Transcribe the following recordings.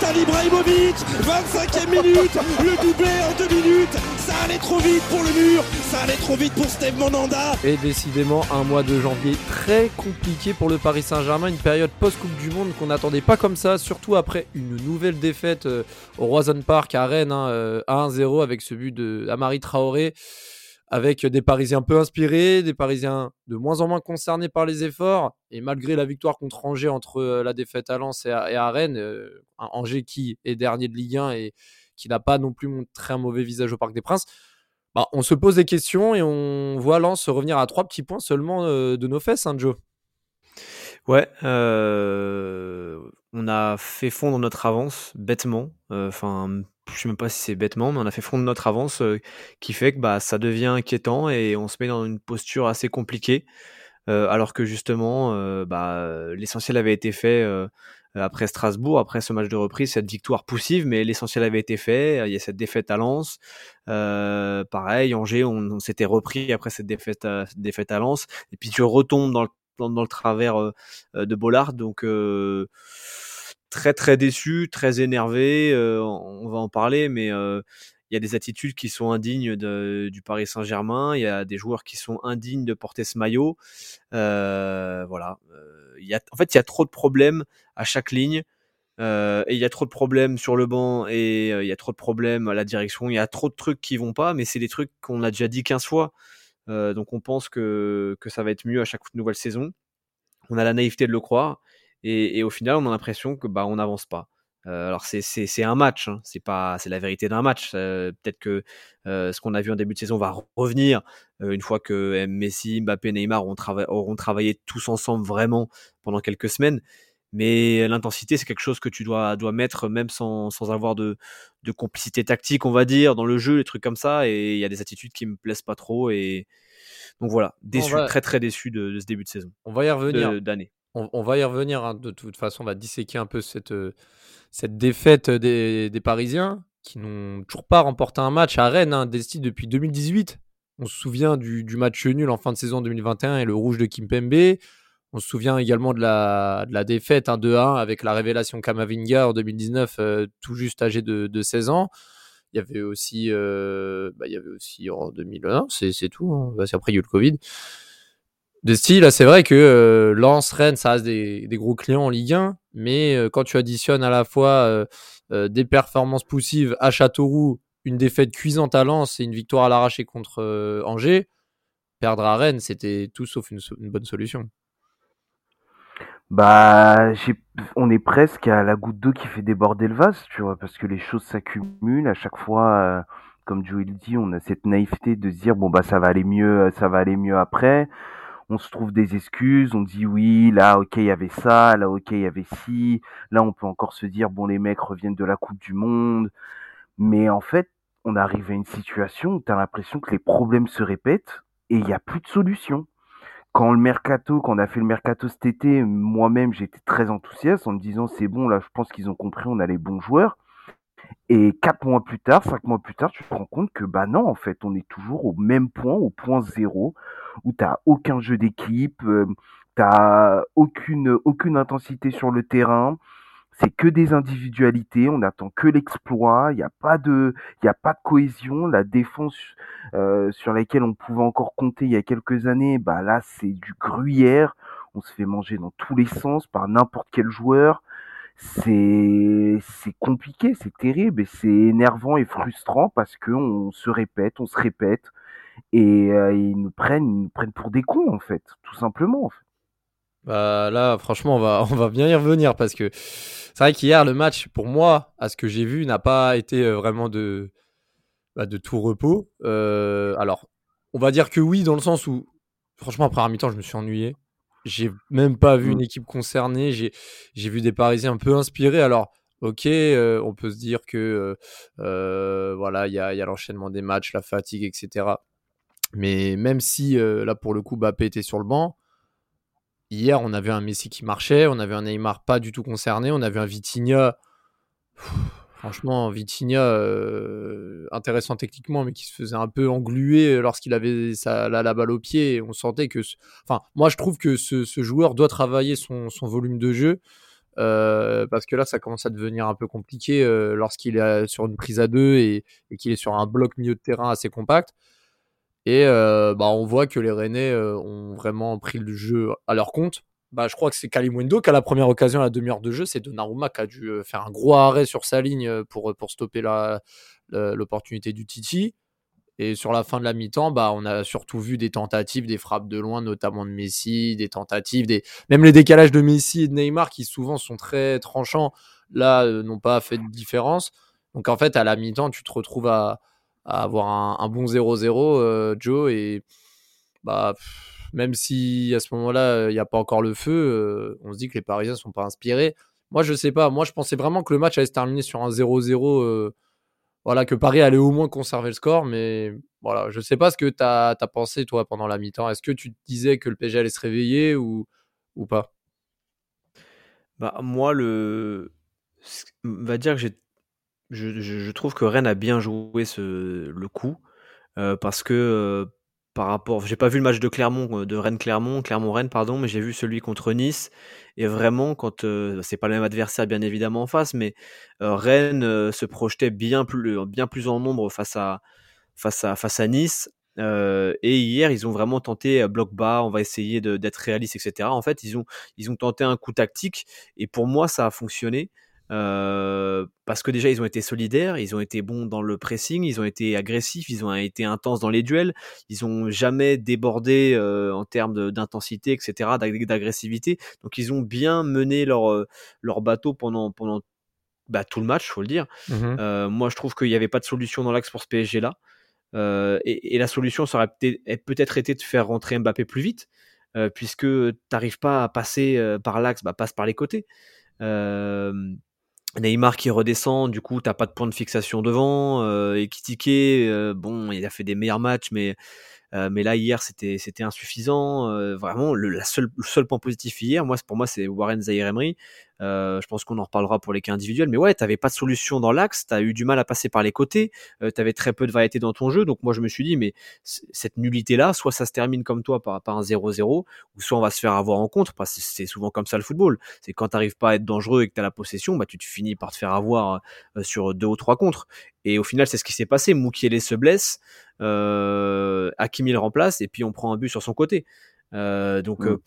Zlatan Ibrahimovic 25e minute Le doublé en deux minutes. Ça allait trop vite pour le mur Ça allait trop vite pour Steve Monanda Et décidément un mois de janvier très compliqué pour le Paris Saint-Germain, une période post-Coupe du Monde qu'on n'attendait pas comme ça, surtout après une nouvelle défaite euh, au Roison Park à Rennes, hein, euh, à 1-0 avec ce but de Amari Traoré, avec des Parisiens peu inspirés, des Parisiens de moins en moins concernés par les efforts, et malgré la victoire contre Angers entre euh, la défaite à Lens et à, Rennes, euh, Angers qui est dernier de Ligue 1 et qui n'a pas non plus montré un mauvais visage au Parc des Princes, bah, on se pose des questions et on voit Lens revenir à trois petits points seulement euh, de nos fesses, hein, Joe. Ouais, on a fait fondre notre avance bêtement. Enfin, je sais même pas si c'est bêtement, mais on a fait fondre notre avance euh, qui fait que bah, ça devient inquiétant et on se met dans une posture assez compliquée. euh, alors que justement, euh, bah, l'essentiel avait été fait après Strasbourg, après ce match de reprise, cette victoire poussive, mais l'essentiel avait été fait. Il y a cette défaite à Lens. Pareil, Angers, on, s'était repris après cette défaite, à, défaite à Lens. Et puis tu retombes dans le, dans, le travers de Bollard. Donc très très déçu, très énervé. euh, on va en parler, mais euh, il y a des attitudes qui sont indignes du Paris Saint-Germain. Il y a des joueurs qui sont indignes de porter ce maillot. Euh, voilà. Il y a, en fait, il y a trop de problèmes à chaque ligne. Et il y a trop de problèmes sur le banc et il y a trop de problèmes à la direction. Il y a trop de trucs qui vont pas, mais c'est des trucs qu'on a déjà dit 15 fois. Donc on pense que, que ça va être mieux à chaque nouvelle saison. On a la naïveté de le croire. Et, et au final, on a l'impression que bah on n'avance pas. Euh, alors c'est un match, hein. c'est pas c'est la vérité d'un match. Euh, Peut-être que euh, ce qu'on a vu en début de saison va re- revenir une fois que Messi, Mbappé, Neymar auront, trava- auront travaillé tous ensemble vraiment pendant quelques semaines. Mais l'intensité, c'est quelque chose que tu dois dois mettre même sans sans avoir de de complicité tactique, on va dire, dans le jeu, les trucs comme ça. Et il y a des attitudes qui me plaisent pas trop. Et donc voilà, déçu, va- très très déçu de, de ce début de saison, On va y revenir. d'année. On, va y revenir. hein. De toute façon, on va disséquer un peu cette, euh, cette défaite des, des Parisiens qui n'ont toujours pas remporté un match à Rennes, hein, depuis 2018. On se souvient du, match nul en fin de saison 2021 et le rouge de Kimpembe. On se souvient également de la, de la défaite 2-1 avec la révélation Kamavinga en 2019, euh, tout juste âgé de, de 16 ans. Il y avait aussi, euh, bah, il y avait aussi en 2001, c'est tout. hein. Parce qu'après, il y a eu le Covid. De style, c'est vrai que euh, Lens, Rennes, ça reste des, gros clients en Ligue 1, mais euh, quand tu additionnes à la fois euh, des performances poussives à Châteauroux, une défaite cuisante à Lens et une victoire à l'arraché contre Angers, perdre à Rennes, c'était tout sauf une, bonne solution. Bah, on est presque à la goutte d'eau qui fait déborder le vase, tu vois, parce que les choses s'accumulent à chaque fois. comme Joey le dit, on a cette naïveté de se dire bon bah ça va aller mieux, ça va aller mieux après. On se trouve des excuses, on dit oui, là ok il y avait ça, là ok il y avait ci, là on peut encore se dire bon les mecs reviennent de la Coupe du Monde, mais en fait on arrive à une situation où t'as l'impression que les problèmes se répètent et il n'y a plus de solution. Quand le mercato, quand on a fait le mercato cet été, moi-même j'étais très enthousiaste en me disant c'est bon là, je pense qu'ils ont compris, on a les bons joueurs. Et quatre mois plus tard, cinq mois plus tard, tu te rends compte que bah non, en fait, on est toujours au même point, au point zéro, où t'as aucun jeu d'équipe, euh, t'as aucune aucune intensité sur le terrain. C'est que des individualités, on attend que l'exploit, il n'y a pas de il a pas de cohésion, la défense euh, sur laquelle on pouvait encore compter il y a quelques années, bah là c'est du gruyère. On se fait manger dans tous les sens par n'importe quel joueur. C'est compliqué, c'est terrible c'est énervant et frustrant parce que on se répète, on se répète et euh, ils nous prennent nous prennent pour des cons en fait, tout simplement. Bah là, franchement, on va, on va bien y revenir parce que c'est vrai qu'hier, le match, pour moi, à ce que j'ai vu, n'a pas été euh, vraiment de, bah, de tout repos. Euh, alors, on va dire que oui, dans le sens où, franchement, après un mi-temps, je me suis ennuyé. J'ai même pas vu une Mm. équipe concernée. J'ai, vu des Parisiens un peu inspirés. Alors, ok, euh, on peut se dire que euh, euh, voilà, il y a, il y a l'enchaînement des matchs, la fatigue, etc. Mais même si là pour le coup Mbappé était sur le banc, hier on avait un Messi qui marchait, on avait un Neymar pas du tout concerné, on avait un Vitinha. Franchement, Vitinha, euh, intéressant techniquement, mais qui se faisait un peu engluer lorsqu'il avait sa, la, balle au pied. on sentait que. Enfin, moi, je trouve que ce, joueur doit travailler son, volume de jeu. Euh, parce que là, ça commence à devenir un peu compliqué euh, lorsqu'il est sur une prise à deux et, qu'il est sur un bloc milieu de terrain assez compact. Et bah, on voit que les Rennais ont vraiment pris le jeu à leur compte bah, je crois que c'est Kalimwendo qui a la première occasion à la demi-heure de jeu. C'est Donnarumma qui a dû euh, faire un gros arrêt sur sa ligne euh, pour, euh, pour stopper l'opportunité du Titi. Et sur la fin de la mi-temps, bah, on a surtout vu des tentatives, des frappes de loin, notamment de Messi, des tentatives, des... même les décalages de Messi et de Neymar qui souvent sont très tranchants, là, n'ont pas fait de différence. Donc en fait, à la mi-temps, tu te retrouves à, avoir un, bon 0-0, Joe, et bah même si à ce moment-là, il n'y a pas encore le feu, euh, on se dit que les Parisiens ne sont pas inspirés. Moi, je sais pas. Moi, je pensais vraiment que le match allait se terminer sur un 0-0. Euh, voilà, que Paris allait au moins conserver le score. Mais voilà, je sais pas ce que tu as, pensé, toi, pendant la mi-temps. Est-ce que tu te disais que le PSG allait se réveiller ou, ou pas? Bah, Moi, le. Va dire que j'ai. Je, je, trouve que Rennes a bien joué ce, le coup. Euh, parce que par rapport j'ai pas vu le match de Clermont, euh, de Rennes-Clermont, Clermont-Rennes pardon, mais j'ai vu celui contre Nice. Et vraiment quand, euh, c'est pas le même adversaire bien évidemment en face, mais, euh, Rennes, se projetait bien plus bien plus en nombre face à face à face à Nice, et hier ils ont vraiment tenté, bloc bas, on va essayer d'être réaliste et En fait, ils ont ils ont tenté un coup tactique et pour moi ça a fonctionné. Euh, parce que déjà ils ont été solidaires, ils ont été bons dans le pressing, ils ont été agressifs, ils ont été intenses dans les duels, ils ont jamais débordé euh, en termes d'intensité, etc., d'agressivité. Donc ils ont bien mené leur euh, leur bateau pendant pendant bah, tout le match, faut le dire. Mmh moi je trouve qu'il n'y avait pas de solution dans l'axe pour ce PSG là. Et, et, la solution ça aurait peut-être été de faire rentrer Mbappé plus vite, puisque tu n'arrives pas à passer par l'axe, bah, passe par les côtés. Euh, Neymar qui redescend, du coup, t'as pas de point de fixation devant. Euh, et Kitike, euh, bon, il a fait des meilleurs matchs, mais euh, mais là hier c'était c'était insuffisant. Euh, vraiment le, la seul point positif hier, moi pour moi c'est Warren Zahir Emery. Euh, je pense qu'on en reparlera pour les cas individuels, mais ouais, t'avais pas de solution dans l'axe, t'as eu du mal à passer par les côtés, euh, t'avais très peu de variété dans ton jeu, donc moi je me suis dit mais cette nullité là, soit ça se termine comme toi par, par un 0-0, ou soit on va se faire avoir en contre, parce que c'est souvent comme ça le football. C'est quand t'arrives pas à être dangereux et que t'as la possession, bah tu te finis par te faire avoir sur deux ou trois contres. Et au final, c'est ce qui s'est passé. Moukielé se blesse, euh, Hakimi le remplace, et puis on prend un but sur son côté. Euh, donc, euh,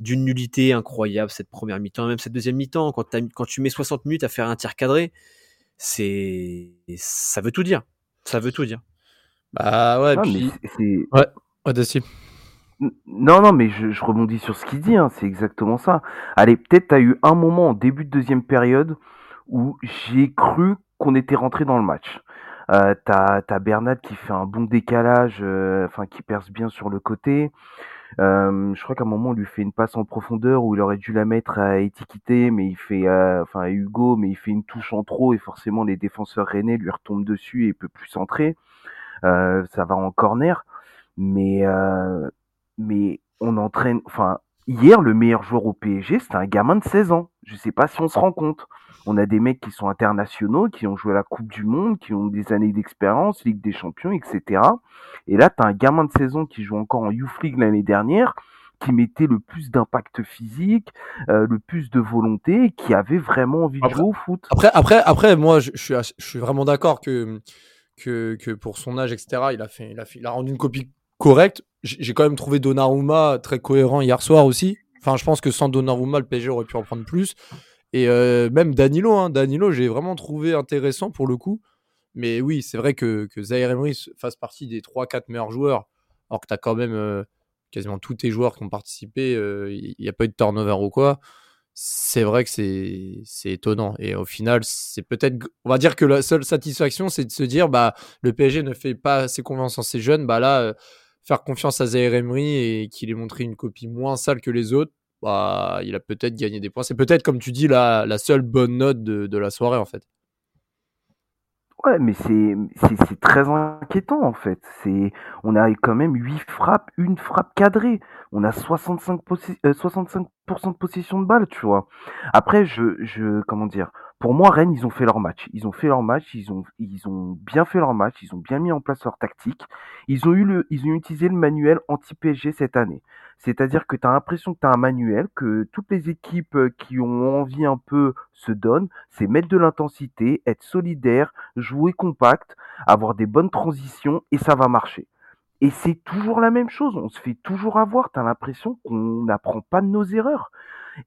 d'une nullité incroyable cette première mi-temps, même cette deuxième mi-temps. Quand, quand tu mets 60 minutes à faire un tir cadré, c'est ça veut tout dire. Ça veut tout dire. Bah ouais, puis... Ouais, ouais Non, non, mais je, je, rebondis sur ce qu'il dit, hein, c'est exactement ça. Allez, peut-être tu as eu un moment en début de deuxième période où j'ai cru qu'on était rentré dans le match. Euh, t'as as Bernat qui fait un bon décalage, euh, enfin qui perce bien sur le côté. Euh, je crois qu'à un moment on lui fait une passe en profondeur où il aurait dû la mettre à Étiquité, mais il fait, euh, enfin à Hugo, mais il fait une touche en trop et forcément les défenseurs rennais lui retombent dessus et il peut plus centrer. Euh, ça va en corner, mais mais on entraîne, enfin hier le meilleur joueur au PSG c'était un gamin de 16 ans. Je sais pas si on se rend compte. On a des mecs qui sont internationaux, qui ont joué à la Coupe du Monde, qui ont des années d'expérience, Ligue des Champions, etc. Et là, tu as un gamin de saison qui joue encore en Youth League l'année dernière, qui mettait le plus d'impact physique, euh, le plus de volonté, qui avait vraiment envie de jouer au foot. Après, après, après moi, je, suis, je suis vraiment d'accord que, que, que, pour son âge, etc., il a, fait, il, a fait, il a rendu une copie correcte. J'ai quand même trouvé Donnarumma très cohérent hier soir aussi. Enfin, je pense que sans Donnarumma, le PSG aurait pu en prendre plus. Et euh, même Danilo, hein, Danilo, j'ai vraiment trouvé intéressant pour le coup. Mais oui, c'est vrai que, Zaire Emery fasse partie des 3-4 meilleurs joueurs, alors que tu as quand même euh, quasiment tous tes joueurs qui ont participé, il euh, n'y a pas eu de turnover ou quoi. C'est vrai que c'est étonnant. Et au final, c'est peut-être, on va dire que la seule satisfaction, c'est de se dire, bah, le PSG ne fait pas assez confiance en ses jeunes. Bah là, faire confiance à Zaire Emery et qu'il ait montré une copie moins sale que les autres, bah, il a peut-être gagné des points. C'est peut-être, comme tu dis, la, la seule bonne note de, la soirée, en fait. Ouais, mais c'est très inquiétant en fait. On a quand même 8 frappes, une frappe cadrée. On a 65 possi- euh, 65% de possession de balle, tu vois. Après je je comment dire Pour moi Rennes, ils ont fait leur match. Ils ont fait leur match, ils ont ils ont bien fait leur match, ils ont bien mis en place leur tactique. Ils ont eu le ils ont utilisé le manuel anti-PSG cette année. C'est-à-dire que tu as l'impression que tu as un manuel que toutes les équipes euh, qui ont envie un peu se donnent, c'est mettre de l'intensité, être solidaire, jouer compact, avoir des bonnes transitions et ça va marcher. Et c'est toujours la même chose, on se fait toujours avoir, t'as l'impression qu'on n'apprend pas de nos erreurs.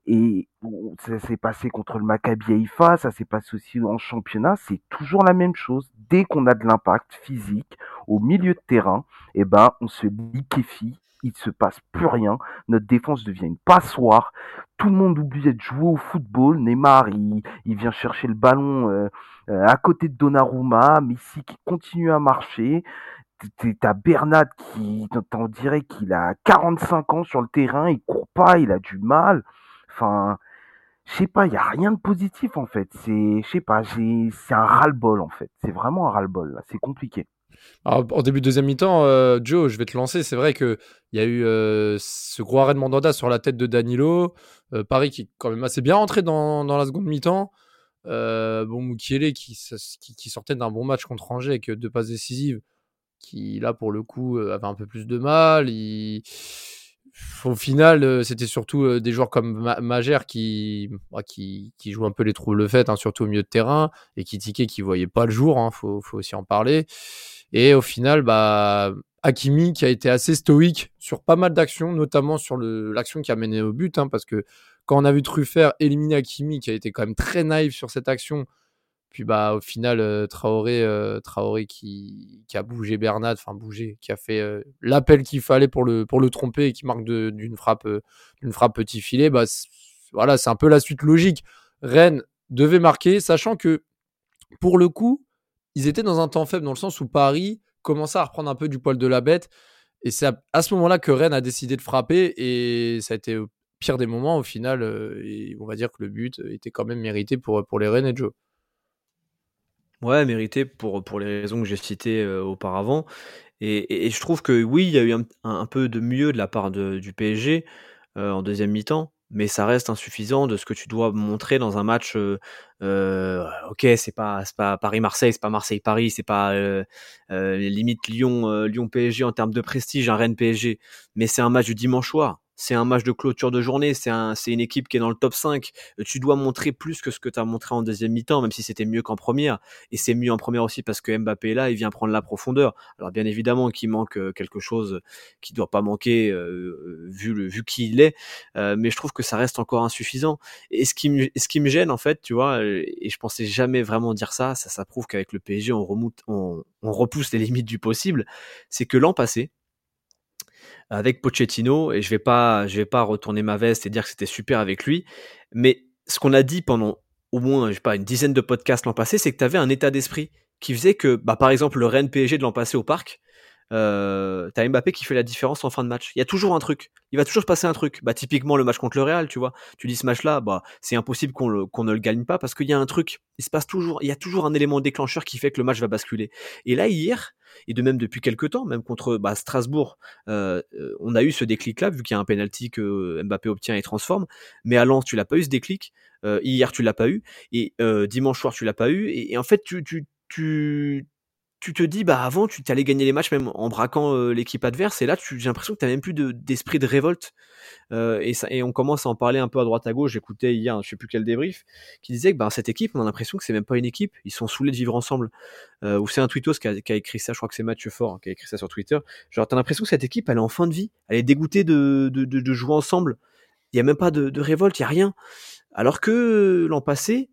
Et ça s'est passé contre le Maccabi Haïfa, ça s'est passé aussi en championnat, c'est toujours la même chose. Dès qu'on a de l'impact physique au milieu de terrain, eh ben, on se liquéfie, il ne se passe plus rien, notre défense devient une passoire, tout le monde oublie de jouer au football, Neymar, il, vient chercher le ballon euh, euh, à côté de Donnarumma, Messi qui continue à marcher, T'as Bernat qui, on dirait qu'il a 45 ans sur le terrain, il court pas, il a du mal. Enfin, je sais pas, il y a rien de positif en fait. C'est, je sais pas, c'est un ras-le-bol en fait. C'est vraiment un ras-le-bol. C'est compliqué. Alors, en début de deuxième mi-temps, euh, Joe, je vais te lancer. C'est vrai qu'il y a eu euh, ce gros arrêt de Mandanda sur la tête de Danilo. Euh, Paris qui est quand même assez bien rentré dans, la seconde mi-temps. Euh, bon, Mukiele qui, qui, sortait d'un bon match contre Angers avec deux passes décisives, qui là pour le coup avait un peu plus de mal. Il... Au final, euh, c'était surtout euh, des joueurs comme Ma Magère qui, bah, qui, qui jouent un peu les troubles faites, hein, surtout au milieu de terrain, et qui tiquait qui voyait pas le jour. Hein, faut, faut aussi en parler. Et au final, bah, Hakimi qui a été assez stoïque sur pas mal d'actions, notamment sur l'action qui a mené au but, hein, parce que quand on a vu Truffert éliminer Hakimi, qui a été quand même très naïf sur cette action, puis bah au final euh, Traoré, euh, Traoré qui, qui, a bougé Bernat, enfin bougé, qui a fait euh, l'appel qu'il fallait pour le pour le tromper et qui marque d'une frappe d'une frappe petit filet, bah voilà c'est un peu la suite logique. Rennes devait marquer, sachant que pour le coup ils étaient dans un temps faible dans le sens où Paris commençait à reprendre un peu du poil de la bête. Et c'est à, ce moment-là que Rennes a décidé de frapper. Et ça a été au pire des moments au final. et on va dire que le but était quand même mérité pour, pour les Rennes et Joe. Ouais, mérité pour, les raisons que j'ai citées euh, auparavant. Et, je trouve que oui, il y a eu un, peu de mieux de la part du PSG euh, en deuxième mi-temps mais ça reste insuffisant de ce que tu dois montrer dans un match. Euh, ok, c'est pas pas Paris Marseille, c'est pas Marseille Paris, c'est pas limite Lyon Lyon PSG en termes de prestige, un Rennes PSG, mais c'est un match du dimanche soir c'est un match de clôture de journée, c'est un, une équipe qui est dans le top 5. Tu dois montrer plus que ce que tu as montré en deuxième mi-temps, même si c'était mieux qu'en première. Et c'est mieux en première aussi parce que Mbappé est là, il vient prendre la profondeur. Alors bien évidemment qu'il manque quelque chose qui doit pas manquer euh, vu, le, qui il est, euh, mais je trouve que ça reste encore insuffisant. Et ce qui, me, gêne en fait, tu vois, et je pensais jamais vraiment dire ça, ça, prouve qu'avec le PSG on, on repousse les limites du possible, c'est que l'an passé, avec Pochettino et je vais pas je vais pas retourner ma veste et dire que c'était super avec lui. Mais ce qu'on a dit pendant au moins je sais pas une dizaine de podcasts l'an passé c'est que tu avais un état d'esprit qui faisait que bah par exemple le Rennes PSG de l'an passé au parc euh, t'as Mbappé qui fait la différence en fin de match. Il y a toujours un truc. Il va toujours se passer un truc. Bah typiquement le match contre le Real, tu vois. Tu dis ce match-là, bah c'est impossible qu'on ne le gagne pas parce qu'il y a un truc. Il se passe toujours. Il y a toujours un élément déclencheur qui fait que le match va basculer. Et là hier, et de même depuis quelques temps, même contre bah, Strasbourg, euh, on a eu ce déclic-là vu qu'il y a un penalty que Mbappé obtient et transforme. Mais à Lens, tu l'as pas eu ce déclic. Euh, hier, tu l'as pas eu. Et euh, dimanche soir, tu l'as pas eu. Et, et en fait, tu, tu, tu tu te dis, bah avant, tu t'allais gagner les matchs même en braquant euh, l'équipe adverse, et là, j'ai l'impression que tu n'as même plus d'esprit de, révolte. Euh, et, ça, et on commence à en parler un peu à droite à gauche. J'écoutais hier, je sais plus quel débrief, qui disait que bah, cette équipe, on a l'impression que c'est même pas une équipe, ils sont saoulés de vivre ensemble. Euh, ou c'est un tweetos qui a, qui a, écrit ça, je crois que c'est Mathieu Fort qui a écrit ça sur Twitter. Genre, t'as l'impression que cette équipe, elle est en fin de vie, elle est dégoûtée de, de, de, jouer ensemble. Il y a même pas de, de révolte, il y a rien. Alors que l'an passé,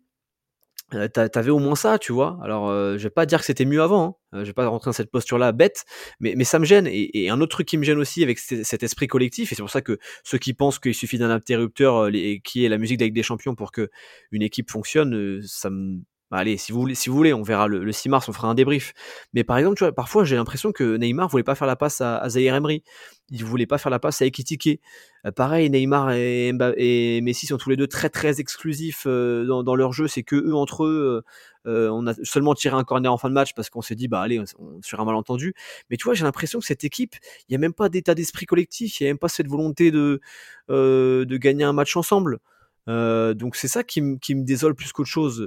T'avais au moins ça, tu vois. Alors, euh, je vais pas dire que c'était mieux avant. Hein. Je vais pas rentrer dans cette posture-là bête, mais, mais ça me gêne. Et, un autre truc qui me gêne aussi avec cet esprit collectif, et c'est pour ça que ceux qui pensent qu'il suffit d'un interrupteur les, qui est la musique d'Avec des Champions pour que une équipe fonctionne, ça me bah, allez, si vous voulez, si vous voulez, on verra le, le 6 mars, on fera un débrief. Mais par exemple, tu vois, parfois j'ai l'impression que Neymar voulait pas faire la passe à, à Emery. il voulait pas faire la passe à Ekitike. Euh, pareil, Neymar et, Messi sont tous les deux très très exclusifs euh, dans, leur jeu. C'est que eux entre eux, euh, on a seulement tiré un corner en fin de match parce qu'on s'est dit bah allez, on, sur un malentendu. Mais tu vois, j'ai l'impression que cette équipe, il y a même pas d'état d'esprit collectif, il y a même pas cette volonté de de gagner un match ensemble. Donc c'est ça qui, qui, me désole plus qu'autre chose.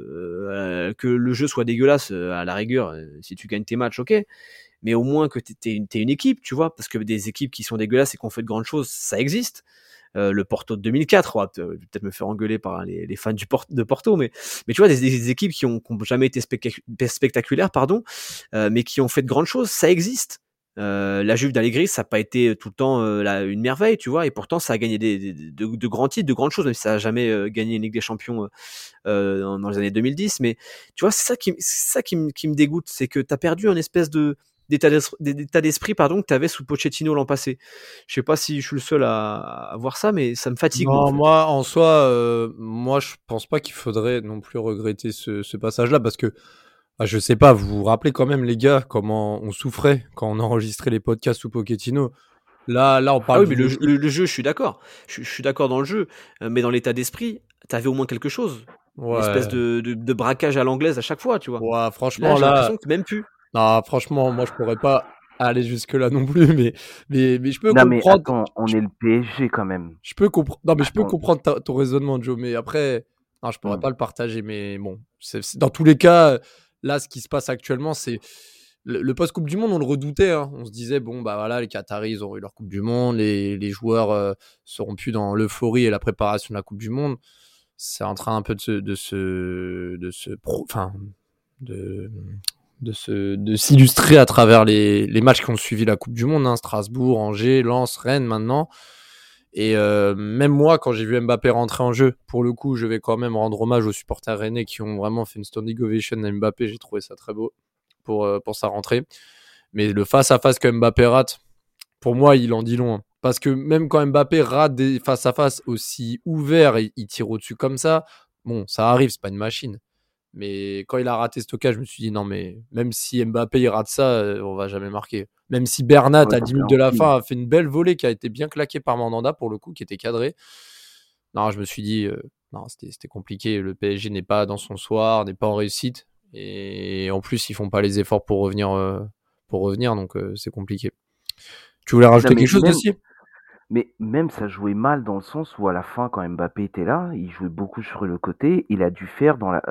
que le jeu soit dégueulasse, à la rigueur, si tu gagnes tes matchs, ok mais au moins que tu es, une équipe, tu vois, parce que des équipes qui sont dégueulasses et qui ont fait de grandes choses, ça existe. Euh, le Porto de 2004, on va peut-être me faire engueuler par les, fans du de Porto, mais, mais tu vois, des, équipes qui ont, jamais été spectaculaires, pardon, euh, mais qui ont fait de grandes choses, ça existe. Euh, la Juve d'Allegri, ça n'a pas été tout le temps une merveille, tu vois, et pourtant ça a gagné des, de, grands titres, de grandes choses, même si ça n'a jamais gagné une Ligue des Champions dans, dans, les années 2010. Mais tu vois, c'est ça qui, ça qui, qui me dégoûte, c'est que tu as perdu un espèce de, d'état d'esprit pardon que tu avais sous Pochettino l'an passé. Je sais pas si je suis le seul à, voir ça, mais ça me fatigue. Non, moi en soi, euh, moi je pense pas qu'il faudrait non plus regretter ce, passage-là parce que ah, je sais pas, vous vous rappelez quand même les gars comment on souffrait quand on enregistrait les podcasts sous Pochettino? Là, là, on parle. Ah oui, mais le, jeu, je suis d'accord. Je, suis d'accord dans le jeu, euh, mais dans l'état d'esprit, tu avais au moins quelque chose. Une espèce de, de, braquage à l'anglaise à chaque fois, tu vois. Ouais, franchement, là, là... même plus. Non, franchement, moi, je pourrais pas aller jusque-là non plus, mais, mais, mais je peux non, comprendre. Mais attends, on est le PSG quand même. Je peux comprendre. Non, mais je peux comprendre ton raisonnement, Joe, mais après, non, je pourrais hmm. pas le partager, mais bon, c'est dans tous les cas, là, ce qui se passe actuellement, c'est le, post-Coupe du Monde, on le redoutait. Hein. On se disait, bon, bah voilà, les Qataris, ils ont eu leur Coupe du Monde, les, les joueurs euh, seront plus dans l'euphorie et la préparation de la Coupe du Monde. C'est en train un peu de se, de se, de se, enfin, de, de se de s'illustrer à travers les, les, matchs qui ont suivi la Coupe du Monde, hein, Strasbourg, Angers, Lens, Rennes maintenant. Et euh, même moi, quand j'ai vu Mbappé rentrer en jeu, pour le coup, je vais quand même rendre hommage aux supporters rennais qui ont vraiment fait une standing ovation à Mbappé. J'ai trouvé ça très beau pour, euh, sa rentrée. Mais le face-à-face que Mbappé rate, pour moi, il en dit long. Hein. Parce que même quand Mbappé rate des face-à-face aussi ouverts il tire au-dessus comme ça, bon, ça arrive, c'est pas une machine. Mais quand il a raté ce stockage, je me suis dit non, mais même si Mbappé il rate ça, euh, on va jamais marquer. Même si Bernat, à 10 minutes de la fin, a fait une belle volée qui a été bien claquée par Mandanda pour le coup, qui était cadré. Non, je me suis dit, euh, non, c'était compliqué. Le PSG n'est pas dans son soir, n'est pas en réussite. Et en plus, ils font pas les efforts pour revenir, euh, pour revenir donc c'est compliqué. Tu voulais rajouter quelque chose aussi? Mais même ça jouait mal dans le sens où à la fin, quand Mbappé était là, il jouait beaucoup sur le côté. Il a dû faire dans la,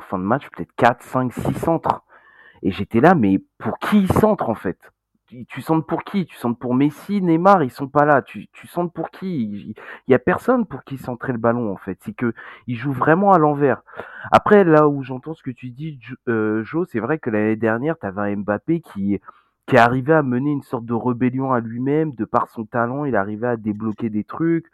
fin de match peut-être 4, 5, 6 centres. Et j'étais là, mais pour qui il centre en fait? Tu sens pour qui? Tu sens pour Messi, Neymar, ils sont pas là. Tu, tu pour qui? Il y a personne pour qui centrer le ballon en fait. C'est que il joue vraiment à l'envers. Après, là où j'entends ce que tu dis, euh, Joe, c'est vrai que l'année dernière, tu avais un Mbappé qui qui arrivait à mener une sorte de rébellion à lui-même, de par son talent, il arrivait à débloquer des trucs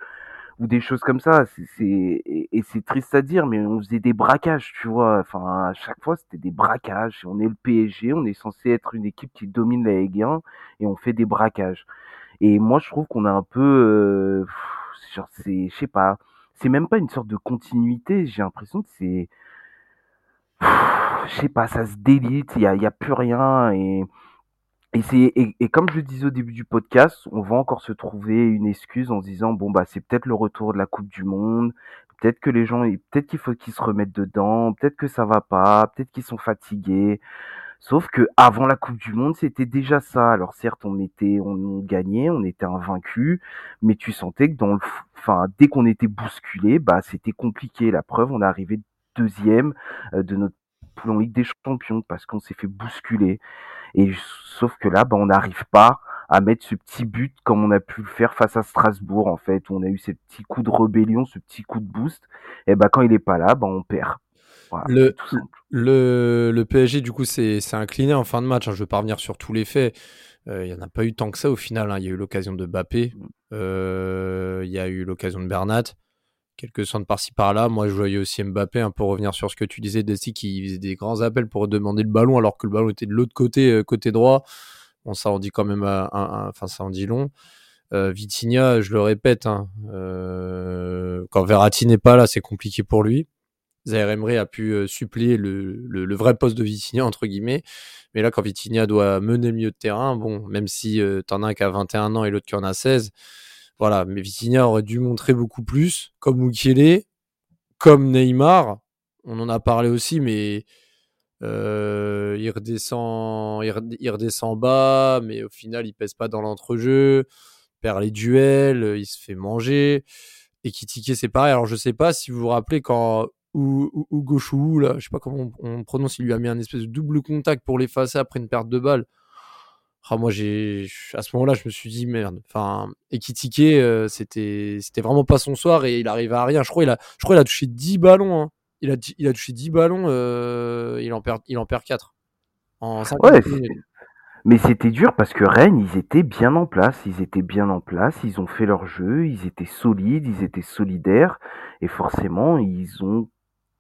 ou des choses comme ça. C'est, et, c'est triste à dire, mais on faisait des braquages, tu vois. Enfin, à chaque fois, c'était des braquages. On est le PSG, on est censé être une équipe qui domine la Ligue 1 et on fait des braquages. Et moi, je trouve qu'on a un peu, euh, c'est, je sais pas, c'est même pas une sorte de continuité. J'ai l'impression que c'est, je sais pas, ça se délite. Il y a, y a plus rien et et, et, comme je le disais au début du podcast, on va encore se trouver une excuse en se disant bon bah c'est peut-être le retour de la Coupe du Monde, peut-être que les gens, peut-être qu'il faut qu'ils se remettent dedans, peut-être que ça va pas, peut-être qu'ils sont fatigués. Sauf que avant la Coupe du Monde, c'était déjà ça. Alors certes, on était, on, gagnait, on était invaincu, mais tu sentais que dans le, enfin dès qu'on était bousculé, bah c'était compliqué. La preuve, on est arrivé deuxième euh, de notre poule en Ligue des Champions parce qu'on s'est fait bousculer. Et sauf que là, bah, on n'arrive pas à mettre ce petit but comme on a pu le faire face à Strasbourg en fait, où on a eu ce petit coup de rébellion, ce petit coup de boost. Et bah quand il est pas là, bah on perd. le, le, le, PSG du coup c'est incliné en fin de match. Hein. Je veux pas revenir sur tous les faits. Euh, il n'y en a pas eu tant que ça au final. Hein. Il y a eu l'occasion de Bappé, mm. euh, il y a eu l'occasion de Bernat quelques centres par-ci par-là. Moi, je voyais aussi Mbappé, un peu revenir sur ce que tu disais, Desi, qui faisait des grands appels pour demander le ballon alors que le ballon était de l'autre côté, euh, côté droit. Bon, ça en dit quand même, un, enfin, ça en dit long. Euh, Vitinha, je le répète, hein, euh, quand Verratti n'est pas là, c'est compliqué pour lui. Zaire Emery a pu suppléer le, le, vrai poste de Vitinha, entre guillemets. Mais là, quand Vitinha doit mener le milieu de terrain, bon, même si tu en as un qui a 21 ans et l'autre qui en a 16, voilà. Mais Vitinha aurait dû montrer beaucoup plus, comme Mukele, comme Neymar. On en a parlé aussi, mais euh, il redescend, il, redescend bas, mais au final, il pèse pas dans l'entrejeu, perd les duels, il se fait manger. Et Kitike, c'est pareil. Alors, je sais pas si vous vous rappelez quand Hugo Chou, là, je sais pas comment on, prononce, il lui a mis un espèce de double contact pour l'effacer après une perte de balle. Ah, moi, j'ai, à ce moment-là, je me suis dit merde. Enfin, Ekitike, euh, c'était, c'était vraiment pas son soir et il arrivait à rien. Je crois, il a, je crois, il a touché 10 ballons. Hein il a, il a touché 10 ballons, euh, il, en perd, il en perd 4. En ouais, Mais c'était dur parce que Rennes, ils étaient bien en place. Ils étaient bien en place, ils ont fait leur jeu, ils étaient solides, ils étaient solidaires. Et forcément, ils ont...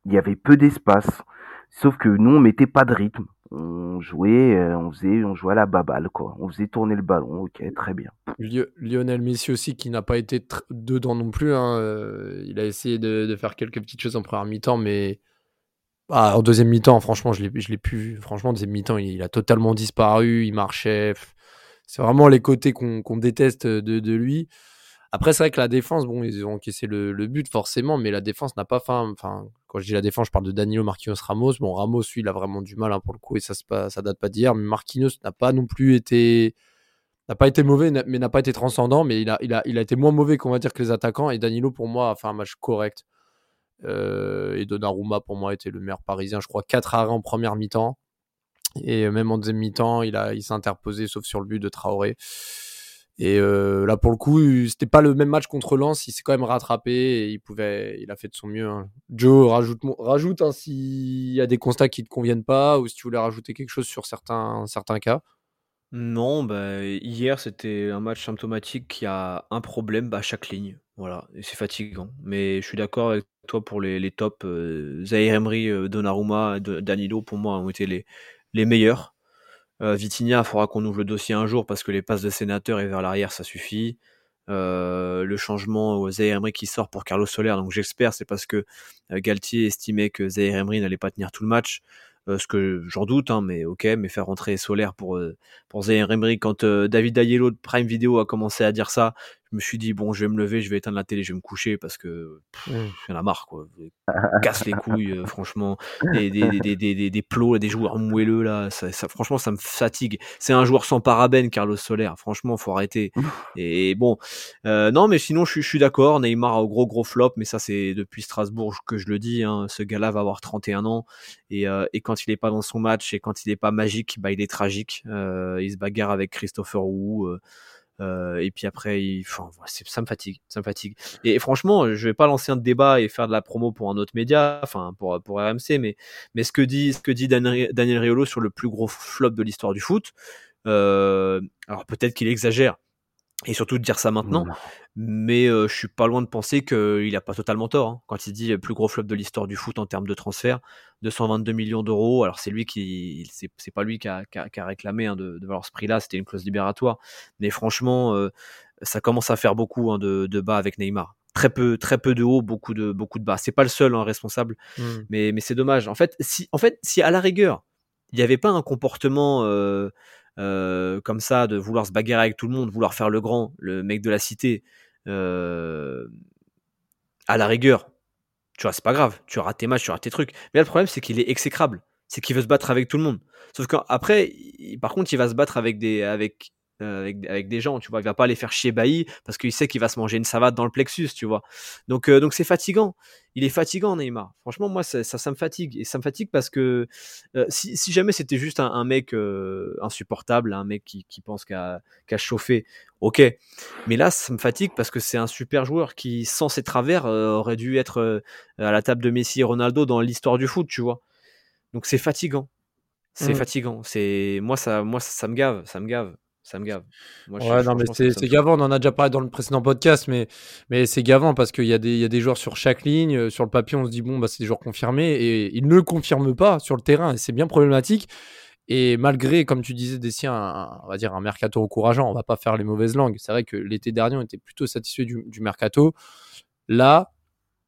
il y avait peu d'espace. Sauf que nous, on mettait pas de rythme on jouait, euh, on faisait, on jouait à la baballe, quoi. On faisait tourner le ballon, ok, très bien. Lionel Messi aussi, qui n'a pas été dedans non plus. Hein, euh, il a essayé de, faire quelques petites choses en première mi-temps, mais ah, en deuxième mi-temps, franchement, je l'ai plus vu. Franchement, en deuxième mi-temps, il, a totalement disparu, il marchait. C'est vraiment les côtés qu'on déteste de, lui. Après, c'est vrai que la défense, bon, ils ont encaissé le, but forcément, mais la défense n'a pas faim. Enfin, quand je dis la défense, je parle de Danilo Marquinhos Ramos. Bon, Ramos, lui, il a vraiment du mal hein, pour le coup et ça, ça date pas d'hier. Mais Marquinhos n'a pas non plus été n'a pas été mauvais, mais n'a pas été transcendant, mais il a, il a, il a été moins mauvais qu'on va dire que les attaquants. Et Danilo, pour moi, a fait un match correct. Euh, et Donnarumma, pour moi, était le meilleur parisien. Je crois 4 arrêts en première mi-temps. Et même en deuxième mi-temps, il, il s'est interposé, sauf sur le but de Traoré. Et euh, là, pour le coup, c'était pas le même match contre Lens. Il s'est quand même rattrapé et il pouvait, il a fait de son mieux. Hein. Joe, rajoute, rajoute hein, s'il y a des constats qui te conviennent pas ou si tu voulais rajouter quelque chose sur certains, certains cas. Non, bah, hier c'était un match symptomatique qui a un problème à chaque ligne. Voilà, c'est fatigant. Mais je suis d'accord avec toi pour les, les tops. Euh, Zahir Emery, euh, Donnarumma, Danilo, pour moi, ont été les, les meilleurs. Euh, Vitinha, il faudra qu'on ouvre le dossier un jour parce que les passes de sénateur et vers l'arrière, ça suffit. Euh, le changement au Zaire Emery qui sort pour Carlos Soler, donc j'espère, c'est parce que euh, Galtier estimait que Zaire Emery n'allait pas tenir tout le match. Ce que j'en doute, hein, mais ok, mais faire rentrer Solaire pour, pour Zaire quand David Ayello de Prime Video a commencé à dire ça, je me suis dit, bon, je vais me lever, je vais éteindre la télé, je vais me coucher parce que j'en ai marre, quoi. Casse les couilles, franchement. Des, des, des, des, des, plots, des joueurs moelleux, là, ça, ça, franchement, ça me fatigue. C'est un joueur sans parabène, Carlos Soler. Franchement, faut arrêter. Et bon, non, mais sinon, je, je suis d'accord. Neymar a au gros, gros flop, mais ça, c'est depuis Strasbourg que je le dis. Hein. Ce gars-là va avoir 31 ans. Et, et quand il est pas dans son match et quand il est pas magique, bah, il est tragique. il se bagarre avec Christopher Wu. Euh, et puis après, il, enfin, ça me fatigue, ça me fatigue. Et, franchement, je vais pas lancer un débat et faire de la promo pour un autre média, enfin pour pour RMC, mais mais ce que dit ce que dit Daniel, Daniel Riolo sur le plus gros flop de l'histoire du foot, euh, alors peut-être qu'il exagère, et surtout de dire ça maintenant. Mais euh, je suis pas loin de penser qu'il a pas totalement tort hein, quand il dit le plus gros flop de l'histoire du foot en termes de transfert, 222 millions d'euros. Alors c'est lui qui, c'est pas lui qui a, qui a, réclamé hein, de, de valoir ce prix-là, c'était une clause libératoire. Mais franchement, euh, ça commence à faire beaucoup hein, de, de, bas avec Neymar. Très peu, très peu de haut, beaucoup de, beaucoup de bas. C'est pas le seul hein, responsable, mmh. mais, mais c'est dommage. En fait, si, en fait, si à la rigueur, il n'y avait pas un comportement euh, euh, comme ça, de vouloir se bagarrer avec tout le monde, vouloir faire le grand, le mec de la cité, euh, à la rigueur, tu vois, c'est pas grave, tu auras tes matchs, tu auras tes trucs. Mais là, le problème, c'est qu'il est exécrable. C'est qu'il veut se battre avec tout le monde. Sauf qu'après, par contre, il va se battre avec des, avec, euh, avec, des gens, tu vois. Il va pas aller faire chier Bailly parce qu'il sait qu'il va se manger une savate dans le plexus, tu vois. Donc, euh, donc c'est fatigant. Il est fatigant, Neymar. Franchement, moi, ça, ça, me fatigue. Et ça me fatigue parce que euh, si, si, jamais c'était juste un, mec insupportable, un mec qui, qui pense qu'à qu chauffer, ok. Mais là, ça me fatigue parce que c'est un super joueur qui, sans ses travers, aurait dû être à la table de Messi et Ronaldo dans l'histoire du foot, tu vois. Donc c'est fatigant. C'est mmh. fatigant. C'est moi ça, moi ça me gave, ça me gave ça me gave. ouais, non, mais c'est gavant. On en a déjà parlé dans le précédent podcast, mais, mais c'est gavant parce qu'il y, a des, y a des joueurs sur chaque ligne. Euh, sur le papier, on se dit, bon, bah, c'est des joueurs confirmés et ils ne le confirment pas sur le terrain et c'est bien problématique. Et malgré, comme tu disais, des siens, on va dire un mercato encourageant, on va pas faire les mauvaises langues. C'est vrai que l'été dernier, on était plutôt satisfait du, du mercato. Là,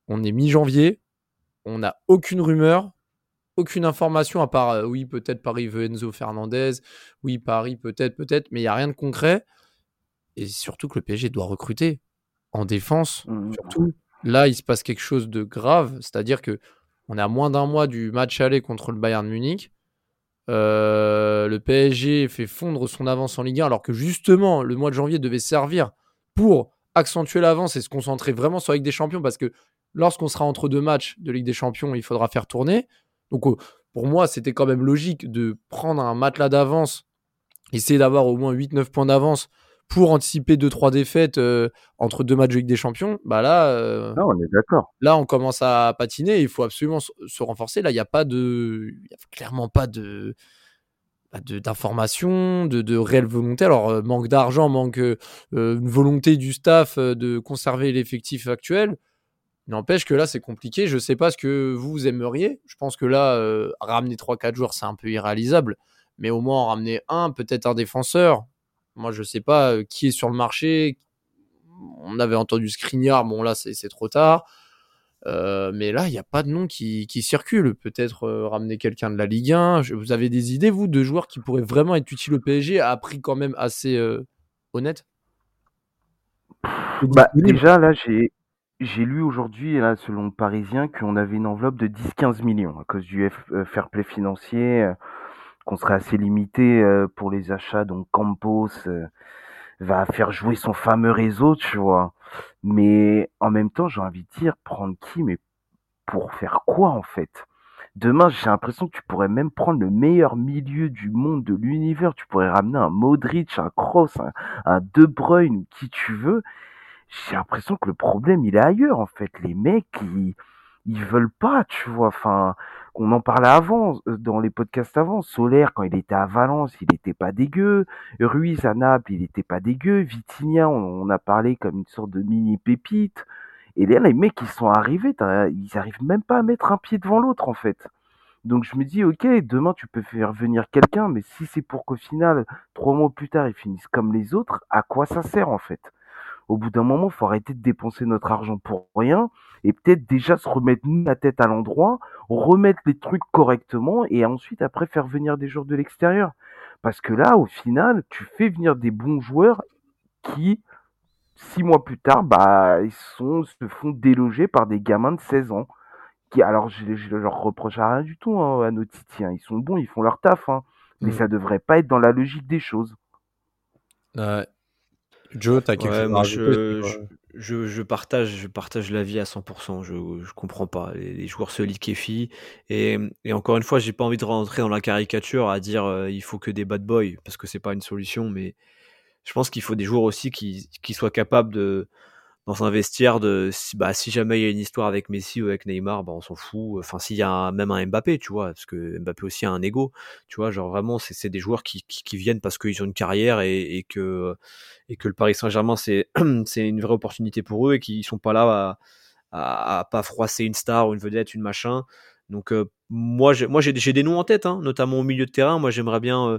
on est mi-janvier. on n'a aucune rumeur, aucune information à part euh, oui, peut-être Paris veut Enzo Fernandez, oui, Paris peut-être, peut-être, mais il n'y a rien de concret. Et surtout que le PSG doit recruter en défense, Mhm. surtout. Là, il se passe quelque chose de grave, c'est-à-dire que on est à moins d'un mois du match aller contre le Bayern Munich. Euh, le PSG fait fondre son avance en Ligue 1 alors que justement le mois de janvier devait servir pour accentuer l'avance et se concentrer vraiment sur la Ligue des Champions parce que lorsqu'on sera entre deux matchs de Ligue des Champions, il faudra faire tourner. Donc euh, pour moi, c'était quand même logique de prendre un matelas d'avance, essayer d'avoir au moins 8-9 points d'avance pour anticiper 2-3 défaites euh, entre deux matchs de Ligue des Champions. Bah là, euh, Non, on est d'accord. là, on commence à patiner. Il faut absolument se- renforcer. Là, il n'y a pas de, y a clairement pas de, bah, de- d'informations, de, de réelle volonté. Alors, euh, manque d'argent, manque euh, une volonté du staff euh, de conserver l'effectif actuel. N'empêche que là, c'est compliqué. Je ne sais pas ce que vous aimeriez. Je pense que là, euh, ramener 3-4 joueurs, c'est un peu irréalisable. Mais au moins, en ramener un, peut-être un défenseur. Moi, je ne sais pas euh, qui est sur le marché. On avait entendu Skriniar. Bon, là, c'est trop tard. Euh, mais là, il n'y a pas de nom qui, circule. Peut-être ramener quelqu'un de la Ligue 1. Je- vous avez des idées, vous, de joueurs qui pourraient vraiment être utiles au PSG à prix quand même assez honnête? Bah, déjà, là, j'ai j'ai lu aujourd'hui, là, selon le Parisien, qu'on avait une enveloppe de 10-15 millions à cause du F- euh, fair play financier, euh, qu'on serait assez limité euh, pour les achats. Donc, Campos va faire jouer son fameux réseau, tu vois. Mais en même temps, j'ai envie de dire, prendre qui, mais pour faire quoi, en fait? Demain, j'ai l'impression que tu pourrais même prendre le meilleur milieu du monde, de l'univers. Tu pourrais ramener un Modric, un Kroos, un, un De Bruyne, qui tu veux j'ai l'impression que le problème il est ailleurs en fait. Les mecs ils ils veulent pas, tu vois. Enfin, on en parlait avant euh, dans les podcasts avant. Solaire quand il était à Valence, il était pas dégueu. Ruiz à Naples, il était pas dégueu. Vitinha, on, on a parlé comme une sorte de mini pépite. Et là, les mecs ils sont arrivés, ils arrivent même pas à mettre un pied devant l'autre en fait. Donc je me dis ok, demain tu peux faire venir quelqu'un, mais si c'est pour qu'au final trois mois plus tard ils finissent comme les autres, à quoi ça sert en fait? Au bout d'un moment, faut arrêter de dépenser notre argent pour rien et peut-être déjà se remettre nous la tête à l'endroit, remettre les trucs correctement et ensuite après faire venir des joueurs de l'extérieur. Parce que là, au final, tu fais venir des bons joueurs qui, six mois plus tard, bah, ils sont, se font déloger par des gamins de 16 ans. Qui, alors, je, je leur reproche à rien du tout hein, à nos titis, hein. Ils sont bons, ils font leur taf, hein. mais Mm. ça devrait pas être dans la logique des choses. Ouais. Joe, t'as quelque Ouais, chose à moi je, je, je, je partage, je partage l'avis à 100%. Je, je comprends pas. Les, les joueurs se liquéfient. Et, et encore une fois, j'ai pas envie de rentrer dans la caricature à dire euh, il faut que des bad boys parce que c'est pas une solution. Mais je pense qu'il faut des joueurs aussi qui, qui soient capables de dans un vestiaire de si, bah, si jamais il y a une histoire avec Messi ou avec Neymar, bah, on s'en fout. Enfin, s'il y a un- même un Mbappé, tu vois, parce que Mbappé aussi a un ego, tu vois, genre vraiment, c'est c'est des joueurs qui, qui, qui viennent parce qu'ils ont une carrière et, et que et que le Paris Saint-Germain c'est c'est une vraie opportunité pour eux et qu'ils sont pas là à, à, à pas froisser une star ou une vedette, une machin. Donc euh, moi j'ai moi j'ai des- noms en tête, hein, notamment au milieu de terrain. Moi j'aimerais bien. Euh,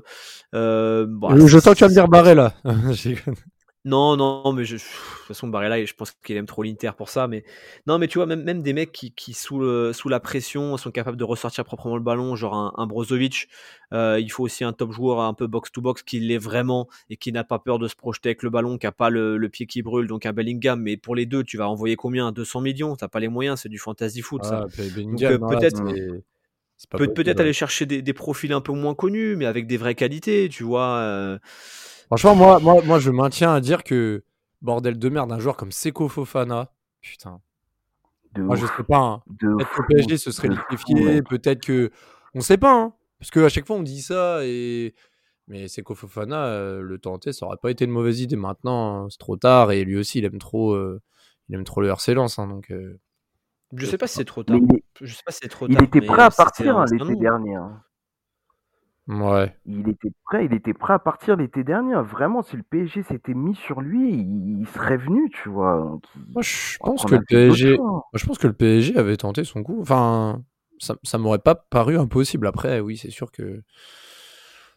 euh, bon, Je sens que tu vas me dire Barré là. Non, non, mais je, de toute façon, Barella, je pense qu'il aime trop l'Inter pour ça. Mais non, mais tu vois, même, même des mecs qui, qui sous, le- sous la pression, sont capables de ressortir proprement le ballon, genre un, un Brozovic. Euh, il faut aussi un top joueur un peu box-to-box qui l'est vraiment et qui n'a pas peur de se projeter avec le ballon, qui n'a pas le, le pied qui brûle, donc un Bellingham. Mais pour les deux, tu vas envoyer combien? 200 millions? T'as pas les moyens, c'est du fantasy foot. Ah, euh, là, peut-être- aller chercher des, des profils un peu moins connus, mais avec des vraies qualités, tu vois. euh, Franchement, moi, moi, moi, je maintiens à dire que bordel de merde, un joueur comme Seko Fofana, putain. De Moi, je sais pas. hein. Peut-être que PSG se serait liquéfié, ouais. peut-être que. On sait pas, hein. Parce qu'à chaque fois, on dit ça et. Mais Seko Fofana, euh, le tenter, ça aurait pas été une mauvaise idée. Maintenant, hein, c'est trop tard et lui aussi, il aime trop, euh, il aime trop le RC Lens. hein, donc, euh, Je sais pas si c'est trop tard. Mais il, est- Je sais pas si c'est trop il tard. était mais prêt à partir hein, l'été dernier. hein. Ouais. Il était prêt, il était prêt à partir l'été dernier. hein. Vraiment, si le PSG s'était mis sur lui, il, il serait venu, tu vois. Donc, il- Moi, je pense que le PSG. hein. Moi, je pense que le PSG avait tenté son coup. Enfin, ça, ça m'aurait pas paru impossible. Après, oui, c'est sûr que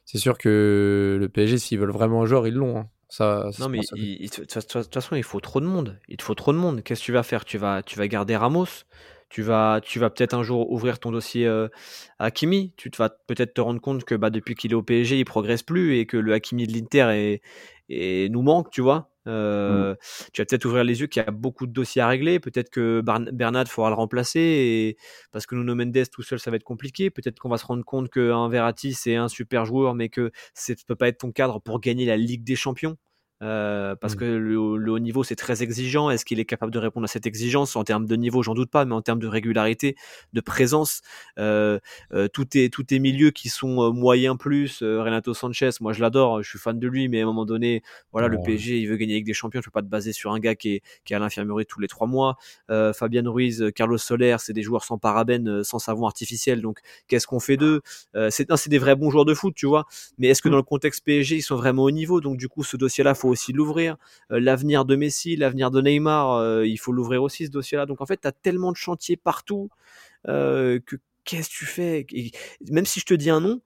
c'est sûr que le PSG, s'ils veulent vraiment un joueur, ils l'ont. hein. Ça, ça Non, mais de toute façon, il faut trop de monde. Il te faut trop de monde. Qu'est-ce que tu vas faire? Tu vas, tu vas garder Ramos? Tu vas, tu vas peut-être un jour ouvrir ton dossier euh, Hakimi. Tu vas peut-être te rendre compte que bah, depuis qu'il est au PSG, il progresse plus et que le Hakimi de l'Inter est, nous manque, tu vois. Euh, tu vas peut-être ouvrir les yeux qu'il y a beaucoup de dossiers à régler. Peut-être que Bernard faudra le remplacer et parce que Nuno Mendes tout seul, ça va être compliqué. Peut-être qu'on va se rendre compte qu'un Verratti c'est un super joueur, mais que ça peut pas être ton cadre pour gagner la Ligue des Champions. Euh, parce mmh. que le, haut niveau c'est très exigeant. Est-ce qu'il est capable de répondre à cette exigence en termes de niveau? J'en doute pas, mais en termes de régularité, de présence, euh, euh, tout est tout est milieux qui sont moyens plus. Renato Sanchez, moi je l'adore, je suis fan de lui, mais à un moment donné, voilà, le PSG il veut gagner avec des champions. Je peux pas te baser sur un gars qui est qui est à l'infirmerie tous les trois mois. Fabien Ruiz, Carlos Soler, c'est des joueurs sans parabènes, sans savon artificiel. Donc qu'est-ce qu'on fait d'eux? C'est c'est des vrais bons joueurs de foot, tu vois. Mais est-ce que mmh. dans le contexte PSG ils sont vraiment au niveau? Donc du coup ce dossier-là faut aussi l'ouvrir. Euh, l'avenir de Messi, l'avenir de Neymar, euh, il faut l'ouvrir aussi ce dossier-là. Donc en fait, tu as tellement de chantiers partout euh, que qu'est-ce que tu fais? Même si je te dis un nom,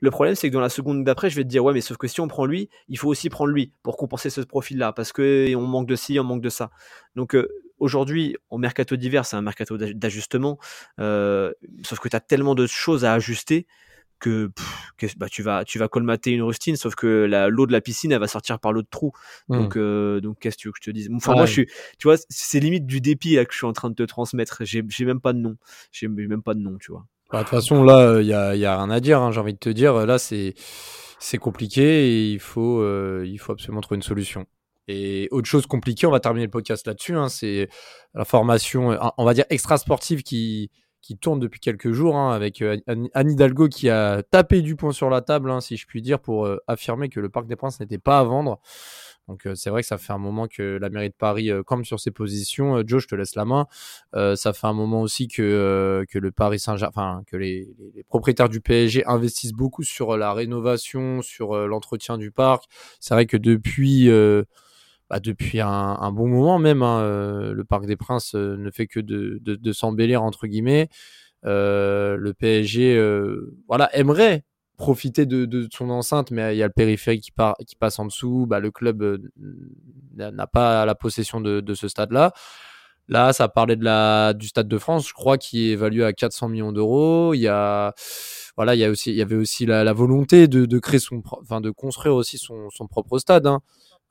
le problème, c'est que dans la seconde d'après, je vais te dire, ouais, mais sauf que si on prend lui, il faut aussi prendre lui pour compenser ce profil-là, parce que on manque de ci, on manque de ça. Donc aujourd'hui, au mercato d'hiver, c'est un mercato d'ajustement, sauf que tu as tellement de choses à ajuster que, bah, tu vas tu vas colmater une rustine sauf que l'eau de la piscine elle va sortir par l'autre trou. Mmh. donc euh, donc qu'est-ce que tu veux que je te dise? Enfin moi je suis tu vois c'est limite du dépit là que je suis en train de te transmettre. J'ai même pas de nom. J'ai même pas de nom tu vois. Bah, de toute façon là il y a, y a rien à dire hein, j'ai envie de te dire là c'est c'est compliqué et il faut euh, il faut absolument trouver une solution. Et autre chose compliquée on va terminer le podcast là-dessus hein, c'est la formation on va dire extra sportive qui qui tourne depuis quelques jours, hein, avec euh, Anne Hidalgo qui a tapé du poing sur la table, hein, si je puis dire, pour euh, affirmer que le Parc des Princes n'était pas à vendre. Donc euh, c'est vrai que ça fait un moment que la mairie de Paris campe sur ses positions. Joe, je te laisse la main. ça fait un moment aussi que que le Paris Saint-Germain, que les, les, propriétaires du PSG investissent beaucoup sur la rénovation, sur l'entretien du parc. C'est vrai que depuis bah, depuis un, un, bon moment même. Hein, euh, le Parc des Princes euh, ne fait que de, de, de s'embellir entre guillemets. Euh, le PSG, voilà, aimerait profiter de, de, son enceinte, mais il y a le périphérique qui, part, qui passe en dessous. Bah, le club n'a pas la possession de, de ce stade-là. Là, ça parlait de la du Stade de France, je crois, qui est évalué à 400 millions d'euros. Il y a voilà, il y a aussi, il y avait aussi la, la volonté de, de créer son, enfin, de construire aussi son, son propre stade. Hein.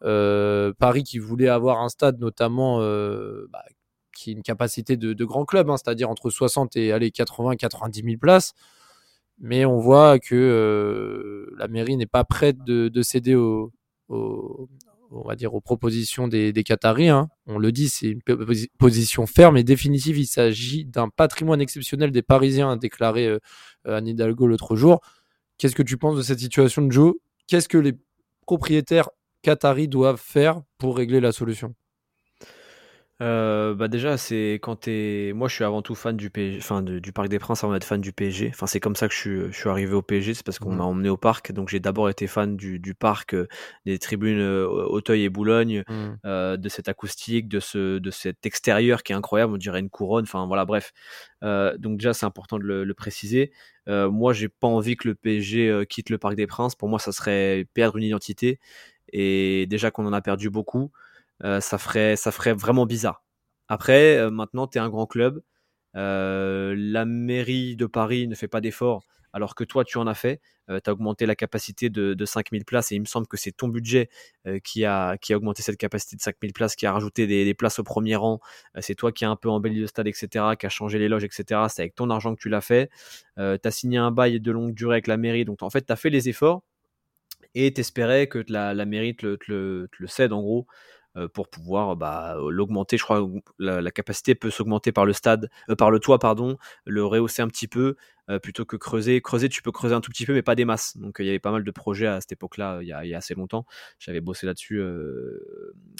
Euh, Paris qui voulait avoir un stade notamment euh, bah, qui a une capacité de, de grand club, hein, c'est-à-dire entre 60 et allez, 80 90 000 places. Mais on voit que euh, la mairie n'est pas prête de, de céder au, au, on va dire aux propositions des, des Qataris. Hein. On le dit, c'est une position ferme et définitive. Il s'agit d'un patrimoine exceptionnel des Parisiens, a déclaré euh, Anne Hidalgo l'autre jour. Qu'est-ce que tu penses de cette situation Joe? Qu'est-ce que les propriétaires Qatari doivent faire pour régler la solution. Euh, bah déjà c'est quand t'es moi je suis avant tout fan du PSG enfin du Parc des Princes avant d'être fan du PSG enfin c'est comme ça que je suis, je suis arrivé au PSG c'est parce qu'on mmh. m'a emmené au parc. Donc j'ai d'abord été fan du, du parc euh, des tribunes euh, Auteuil et Boulogne mmh. de cette acoustique de ce de cet extérieur qui est incroyable on dirait une couronne. Enfin voilà bref. Donc déjà c'est important de le, le préciser. Moi j'ai pas envie que le PSG quitte le Parc des Princes. Pour moi ça serait perdre une identité et déjà qu'on en a perdu beaucoup, euh, ça, ferait, vraiment bizarre. Après, euh, maintenant, tu es un grand club. Euh, la mairie de Paris ne fait pas d'efforts alors que toi, tu en as fait. tu as augmenté la capacité de, de 5000 places et il me semble que c'est ton budget qui, a, qui a augmenté cette capacité de 5000 places, qui a rajouté des, places au premier rang. c'est toi qui as un peu embelli le stade, etc., qui a changé les loges, etc. C'est avec ton argent que tu l'as fait. tu as signé un bail de longue durée avec la mairie. Donc, en fait, tu as fait les efforts et t'espérais que la, la mairie te le, cède en gros euh, pour pouvoir bah, l'augmenter. Je crois que la, capacité peut s'augmenter par le stade, euh, par le toit, pardon, le rehausser un petit peu euh, plutôt que creuser. Creuser, tu peux creuser un tout petit peu, mais pas des masses. Donc il y avait pas mal de projets à cette époque-là, il, y a assez longtemps. J'avais bossé là-dessus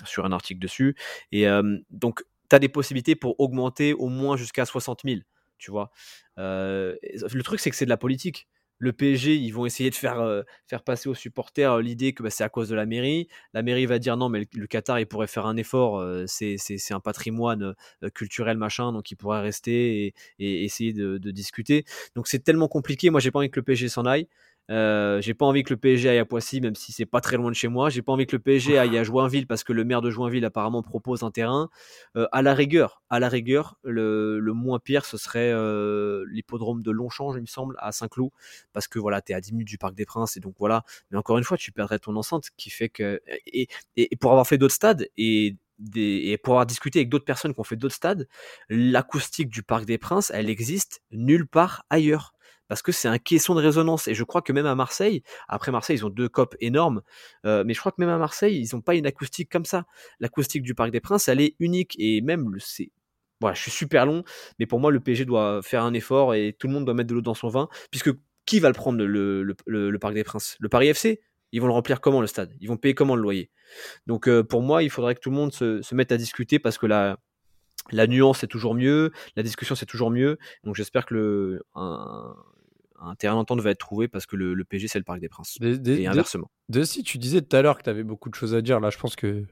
sur un article dessus. Et donc tu as des possibilités pour augmenter au moins jusqu'à 60 000. Tu vois, le truc c'est que c'est de la politique le PSG, ils vont essayer de faire, euh, faire passer aux supporters euh, l'idée que bah, c'est à cause de la mairie. La mairie va dire non, mais le, Qatar, il pourrait faire un effort. Euh, c'est, un patrimoine culturel, machin, donc il pourrait rester et, essayer de, discuter. Donc c'est tellement compliqué. Moi, j'ai pas envie que le PSG s'en aille. Euh, j'ai pas envie que le PSG aille à Poissy, même si c'est pas très loin de chez moi. J'ai pas envie que le PSG aille à Joinville parce que le maire de Joinville apparemment propose un terrain. Euh, à la rigueur, à la rigueur, le, le moins pire ce serait euh, l'hippodrome de Longchamp, il me semble, à Saint-Cloud, parce que voilà, t'es à 10 minutes du Parc des Princes et donc voilà. Mais encore une fois, tu perdrais ton enceinte, qui fait que et, et pour avoir fait d'autres stades et des, et pour avoir discuté avec d'autres personnes qui ont fait d'autres stades, l'acoustique du Parc des Princes, elle existe nulle part ailleurs parce que c'est un caisson de résonance. Et je crois que même à Marseille, après Marseille, ils ont deux copes énormes, euh, mais je crois que même à Marseille, ils n'ont pas une acoustique comme ça. L'acoustique du Parc des Princes, elle est unique. Et même, c'est. Voilà, je suis super long, mais pour moi, le PSG doit faire un effort et tout le monde doit mettre de l'eau dans son vin, puisque qui va le prendre, le, le, le, Parc des Princes? Le Paris FC ils vont le remplir comment le stade? Ils vont payer comment le loyer? Donc euh, pour moi, il faudrait que tout le monde se, mette à discuter parce que la, la nuance c'est toujours mieux, la discussion c'est toujours mieux. Donc j'espère que le, un terrain d'entente va être trouvé parce que le, le PG c'est le Parc des Princes. et inversement. De, si tu disais tout à l'heure que tu avais beaucoup de choses à dire, là je pense que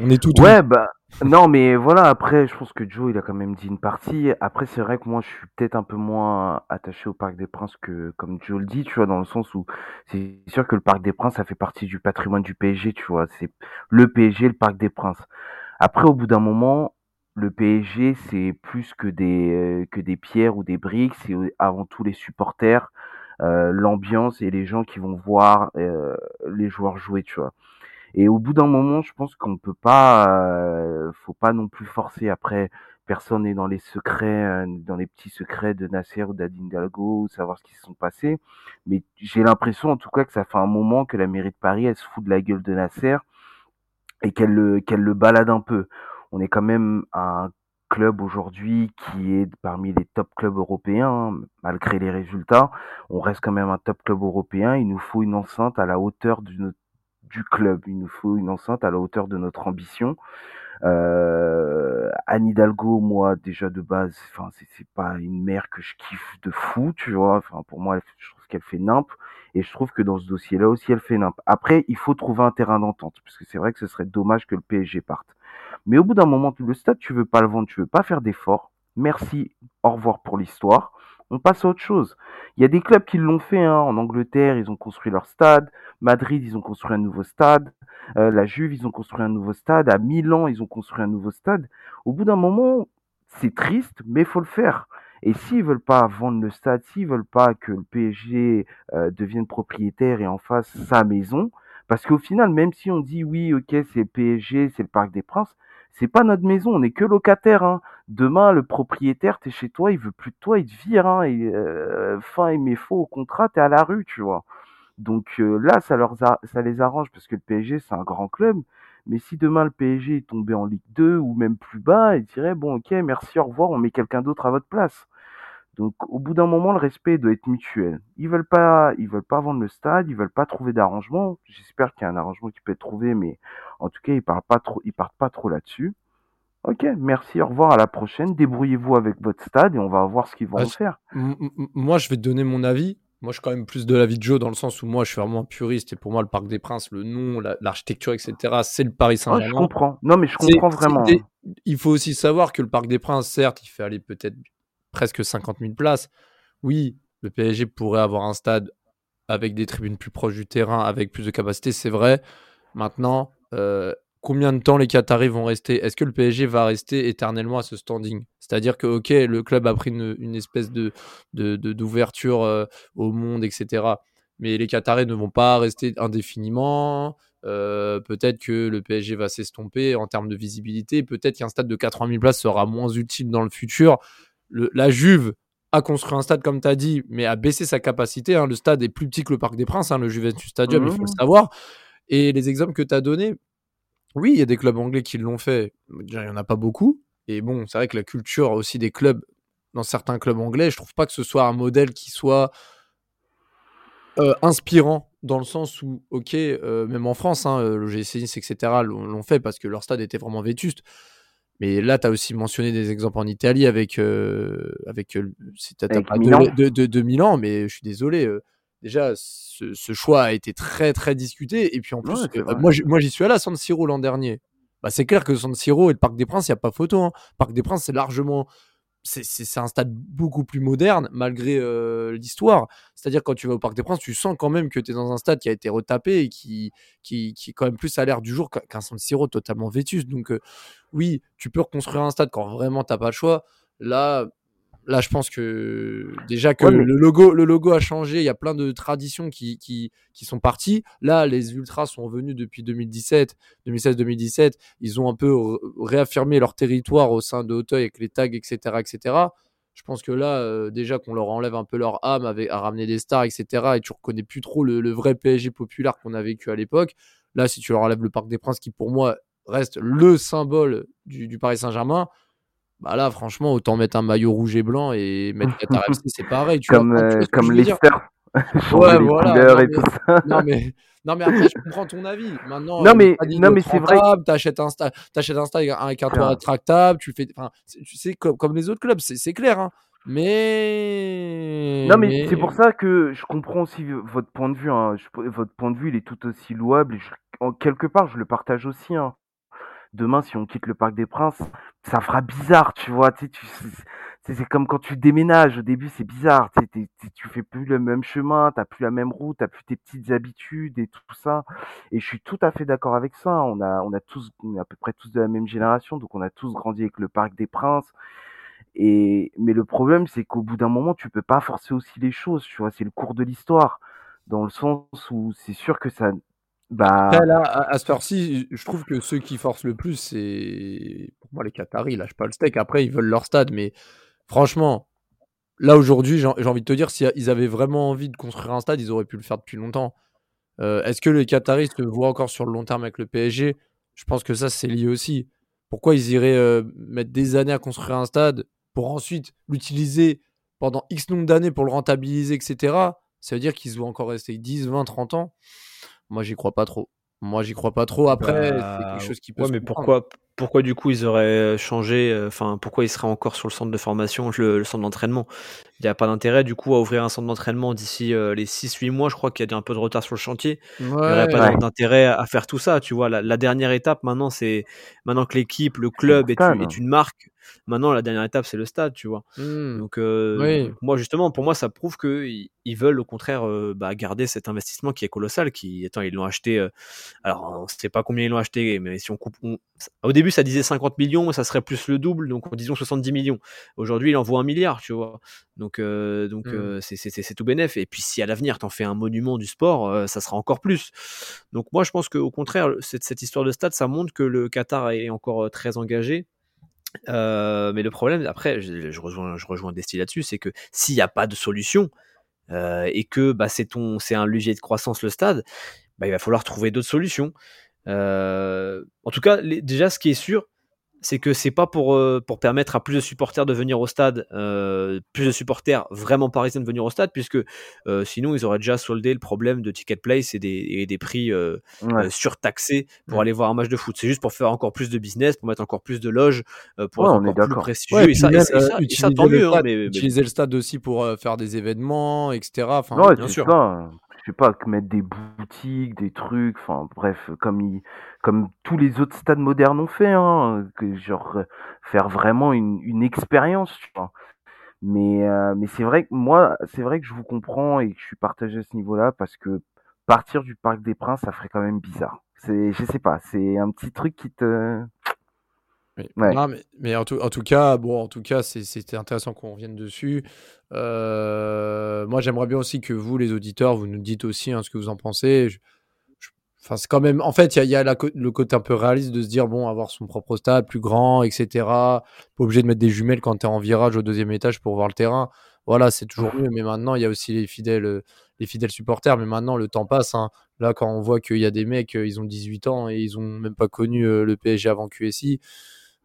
on est tout. Ouais, bah non, mais voilà. Après, je pense que Joe il a quand même dit une partie. Après, c'est vrai que moi je suis peut-être un peu moins attaché au Parc des Princes que comme Joe le dit, tu vois, dans le sens où c'est sûr que le Parc des Princes ça fait partie du patrimoine du PSG, tu vois. C'est le PSG, le Parc des Princes. Après, au bout d'un moment, le PSG, c'est plus que des, euh, que des pierres ou des briques, c'est avant tout les supporters, euh, l'ambiance et les gens qui vont voir euh, les joueurs jouer, tu vois. Et au bout d'un moment, je pense qu'on peut pas, faut pas non plus forcer. Après, personne n'est dans les secrets, dans les petits secrets de Nasser ou d'Adine Dalgo, savoir ce qui se sont passés. Mais j'ai l'impression, en tout cas, que ça fait un moment que la mairie de Paris, elle se fout de la gueule de Nasser et qu'elle le, qu'elle le balade un peu on est quand même un club aujourd'hui qui est parmi les top clubs européens, malgré les résultats. On reste quand même un top club européen. Il nous faut une enceinte à la hauteur du, club. Il nous faut une enceinte à la hauteur de notre ambition. Euh, Anne Hidalgo, moi, déjà de base, enfin, c'est pas une mère que je kiffe de fou, tu vois. Enfin, pour moi, je trouve qu'elle fait nimp. Et je trouve que dans ce dossier-là aussi, elle fait nimp. Après, il faut trouver un terrain d'entente, parce que c'est vrai que ce serait dommage que le PSG parte. Mais au bout d'un moment, le stade, tu veux pas le vendre, tu veux pas faire d'efforts. Merci, au revoir pour l'histoire. On passe à autre chose. Il y a des clubs qui l'ont fait. Hein. En Angleterre, ils ont construit leur stade. Madrid, ils ont construit un nouveau stade. Euh, la Juve, ils ont construit un nouveau stade. À Milan, ils ont construit un nouveau stade. Au bout d'un moment, c'est triste, mais faut le faire. Et s'ils veulent pas vendre le stade, s'ils veulent pas que le PSG euh, devienne propriétaire et en fasse sa maison, parce qu'au final, même si on dit oui, ok, c'est le PSG, c'est le Parc des Princes, c'est pas notre maison, on n'est que locataire. Hein. Demain, le propriétaire, t'es chez toi, il veut plus de toi, il te vire. Hein, et, euh, fin et met faux au contrat, t'es à la rue, tu vois. Donc euh, là, ça, leur ça les arrange parce que le PSG, c'est un grand club. Mais si demain le PSG est tombé en Ligue 2 ou même plus bas, ils diraient bon, ok, merci, au revoir, on met quelqu'un d'autre à votre place. Donc au bout d'un moment, le respect doit être mutuel. Ils veulent pas, ils veulent pas vendre le stade, ils veulent pas trouver d'arrangement. J'espère qu'il y a un arrangement qui peut être trouvé, mais en tout cas, ils parlent pas trop, ils partent pas trop là-dessus. Ok, merci, au revoir, à la prochaine. Débrouillez-vous avec votre stade et on va voir ce qu'ils vont en faire. Moi, je vais te donner mon avis. Moi, je suis quand même plus de l'avis de Joe dans le sens où moi, je suis vraiment puriste et pour moi, le Parc des Princes, le nom, l'architecture, etc., c'est le Paris Saint-Germain. je comprends. Non, mais je comprends vraiment. Il faut aussi savoir que le Parc des Princes, certes, il fait aller peut-être presque 50 000 places. Oui, le PSG pourrait avoir un stade avec des tribunes plus proches du terrain, avec plus de capacité, c'est vrai. Maintenant, combien de temps les Qataris vont rester? Est-ce que le PSG va rester éternellement à ce standing? C'est-à-dire que, ok, le club a pris une, espèce de, d'ouverture euh, au monde, etc. Mais les Qataris ne vont pas rester indéfiniment. Euh, peut-être que le PSG va s'estomper en termes de visibilité. Peut-être qu'un stade de 80 000 places sera moins utile dans le futur la Juve a construit un stade, comme tu as dit, mais a baissé sa capacité. Hein. Le stade est plus petit que le Parc des Princes, hein, le Juventus Stadium, il faut le mmh. savoir. Et les exemples que tu as donnés, oui, il y a des clubs anglais qui l'ont fait. Il n'y en a pas beaucoup. Et bon, c'est vrai que la culture aussi des clubs, dans certains clubs anglais, je trouve pas que ce soit un modèle qui soit euh, inspirant dans le sens où, ok, euh, même en France, hein, le GC Nice, etc., l'ont fait parce que leur stade était vraiment vétuste. Mais là, tu as aussi mentionné des exemples en Italie avec, euh, avec, euh, De, de, de, Milan, mais je suis désolé. Euh, déjà, ce, ce, choix a été très, très discuté. Et puis en plus, moi, moi, j'y suis allé à San Siro l'an dernier. Bah, c'est clair que San Siro et le Parc des Princes, il n'y a pas photo. Hein. Parc des Princes, c'est largement c'est un stade beaucoup plus moderne malgré l'histoire. C'est-à-dire quand tu vas au Parc des Princes, tu sens quand même que tu es dans un stade qui a été retapé et qui, qui, qui est quand même plus à l'air du jour qu'un San Siro totalement vétus. Donc oui, tu peux reconstruire un stade quand vraiment t'as pas le choix. Là, Là, je pense que déjà que le, logo, le logo a changé, il y a plein de traditions qui, qui, qui sont parties. Là, les Ultras sont venus depuis 2017, 2016-2017. Ils ont un peu réaffirmé leur territoire au sein de Hauteuil avec les tags, etc. etc. Je pense que là, euh, déjà qu'on leur enlève un peu leur âme avec, à ramener des stars, etc. Et tu reconnais plus trop le, vrai PSG populaire qu'on a vécu à l'époque. Là, si tu leur enlèves le Parc des Princes, qui pour moi reste le symbole du, du Paris Saint-Germain, bah là, franchement, autant mettre un maillot rouge et blanc et mettre Qatar FC, c'est pareil. Tu comme vois, euh, comme Leicester. ouais, voilà. Non, et tout ça. non, mais, non, mais après, je comprends ton avis. Maintenant, non, mais, non, mais c'est vrai. Tu achètes un stade avec un toit rétractable, tu fais. Enfin, tu sais, comme, comme les autres clubs, c'est clair. Hein. Mais. Non, mais, c'est pour ça que je comprends aussi votre point de vue. Hein. votre point de vue, il est tout aussi louable. Et en, quelque part, je le partage aussi. Hein demain, si on quitte le Parc des Princes, ça fera bizarre, tu vois. Tu c'est comme quand tu déménages. Au début, c'est bizarre. Tu, tu fais plus le même chemin, t'as plus la même route, t'as plus tes petites habitudes et tout ça. Et je suis tout à fait d'accord avec ça. On a, on a tous, on est à peu près tous de la même génération, donc on a tous grandi avec le Parc des Princes. Et mais le problème, c'est qu'au bout d'un moment, tu peux pas forcer aussi les choses. Tu vois, c'est le cours de l'histoire, dans le sens où c'est sûr que ça, bah... Là, à, ce ci je trouve que ceux qui forcent le plus, c'est pour moi les Qataris, ils lâchent pas le steak. Après, ils veulent leur stade, mais franchement, là aujourd'hui, j'ai envie de te dire, s'ils avaient vraiment envie de construire un stade, ils auraient pu le faire depuis longtemps. Euh, est-ce que les Qataris se voient encore sur le long terme avec le PSG Je pense que ça, c'est lié aussi. Pourquoi ils iraient euh, mettre des années à construire un stade pour ensuite l'utiliser pendant X nombre d'années pour le rentabiliser, etc. Ça veut dire qu'ils vont encore rester 10, 20, 30 ans. Moi, j'y crois pas trop. Moi, j'y crois pas trop. Après, c'est quelque bah, chose qui peut. Ouais, mais pourquoi, pourquoi du coup ils auraient changé Enfin, pourquoi ils seraient encore sur le centre de formation, le, centre d'entraînement? Il n'y a pas d'intérêt du coup à ouvrir un centre d'entraînement d'ici les 6-8 mois. Je crois qu'il y a un peu de retard sur le chantier. Il n'y aurait pas d'intérêt à faire tout ça. Tu vois, la, dernière étape maintenant, c'est maintenant que l'équipe, le club est, est, une marque. Maintenant, la dernière étape, c'est le stade, tu vois. Mmh. Donc, moi, justement, pour moi, ça prouve qu'ils ils veulent au contraire bah, garder cet investissement qui est colossal. Qui, attends, ils l'ont acheté. alors, on ne sait pas combien ils l'ont acheté, mais si on coupe. Au début, ça disait 50 millions, ça serait plus le double, donc disons 70 millions. Aujourd'hui, il en vaut un milliard, tu vois. Donc, donc mmh. c'est tout bénef. Et puis, si à l'avenir, tu en fais un monument du sport, ça sera encore plus. Donc, moi, je pense qu'au contraire, cette, cette histoire de stade, ça montre que le Qatar est encore très engagé euh, mais le problème, après, je, rejoins, je rejoins Desti là-dessus, c'est que s'il n'y a pas de solution euh, et que bah, c'est un levier de croissance le stade, bah, il va falloir trouver d'autres solutions. Euh, en tout cas, déjà, ce qui est sûr, c'est que c'est pas pour, euh, pour permettre à plus de supporters de venir au stade, euh, plus de supporters vraiment parisiens de venir au stade, puisque euh, sinon ils auraient déjà soldé le problème de ticket place et des, et des prix surtaxés pour aller voir un match de foot. C'est juste pour faire encore plus de business, pour mettre encore plus de loges, pour être encore plus prestigieux. et, ça, et, ça, et ça, tant mieux. Hein, mais, utiliser le stade aussi pour faire des événements, etc. Enfin, bien sûr. Sais pas, mettre des boutiques, des trucs, enfin bref, comme comme tous les autres stades modernes ont fait, hein, que genre faire vraiment une, une expérience, tu vois. Mais euh, mais c'est vrai que moi, c'est vrai que je vous comprends et que je suis partagé à ce niveau-là parce que partir du Parc des Princes, ça ferait quand même bizarre. C'est, je sais pas, c'est un petit truc qui te Ouais. Non, mais, mais en, tout, en, tout, cas, bon, en tout cas, c'était intéressant qu'on revienne dessus. Euh, moi, j'aimerais bien aussi que vous, les auditeurs, vous nous dites aussi hein, ce que vous en pensez. Je, Enfin, c'est quand même. En fait, il y a, le côté un peu réaliste de se dire bon, avoir son propre stade plus grand, etc. Pas obligé de mettre des jumelles quand tu es en virage au deuxième étage pour voir le terrain. Voilà, c'est toujours mieux. Mais maintenant, il y a aussi les fidèles, les fidèles supporters. Mais maintenant, le temps passe. Hein. Là, quand on voit qu'il y a des mecs, euh, ils ont 18 ans et ils ont même pas connu euh, le PSG avant QSI,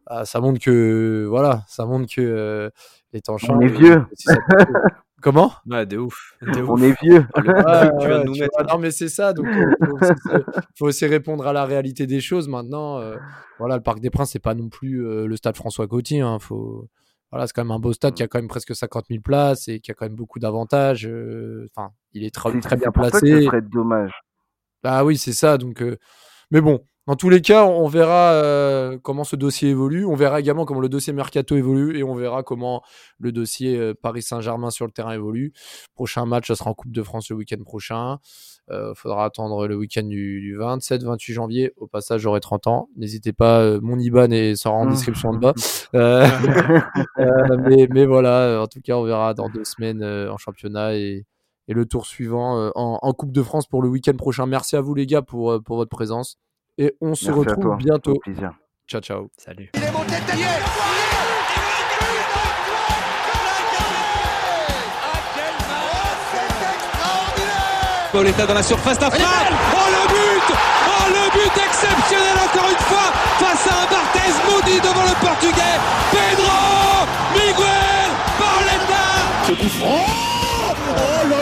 bah, ça montre que voilà, ça montre que euh, les temps changent. On est vieux. Comment? Ouais, de ouf. On est vieux. non, mais c'est ça. Donc, il euh, faut, aussi répondre à la réalité des choses. Maintenant, euh, voilà, le Parc des Princes, c'est pas non plus euh, le stade François Gauthier. Hein. Faut... Voilà, c'est quand même un beau stade qui a quand même presque 50 000 places et qui a quand même beaucoup d'avantages. Enfin, il est très, très bien placé. Ça serait dommage. Bah oui, c'est ça. Donc, mais bon, Dans tous les cas, on verra euh, comment ce dossier évolue. On verra également comment le dossier Mercato évolue et on verra comment le dossier euh, Paris Saint-Germain sur le terrain évolue. Prochain match, ça sera en Coupe de France le week-end prochain. Euh, faudra attendre le week-end du, 27-28 janvier. Au passage, j'aurai 30 ans. N'hésitez pas, mon IBAN et sera en mmh. description en bas. mais, mais, voilà, en tout cas, on verra dans deux semaines en championnat et, et, le tour suivant en, en, Coupe de France pour le week-end prochain. Merci à vous les gars pour, pour votre présence. Et on se retrouve bientôt. Ciao, ciao. Salut. Pauletta dans la surface d'affaire. Oh le but Oh le but exceptionnel encore une fois face à un Barthez maudit devant le portugais. Pedro Miguel. Oh Oh là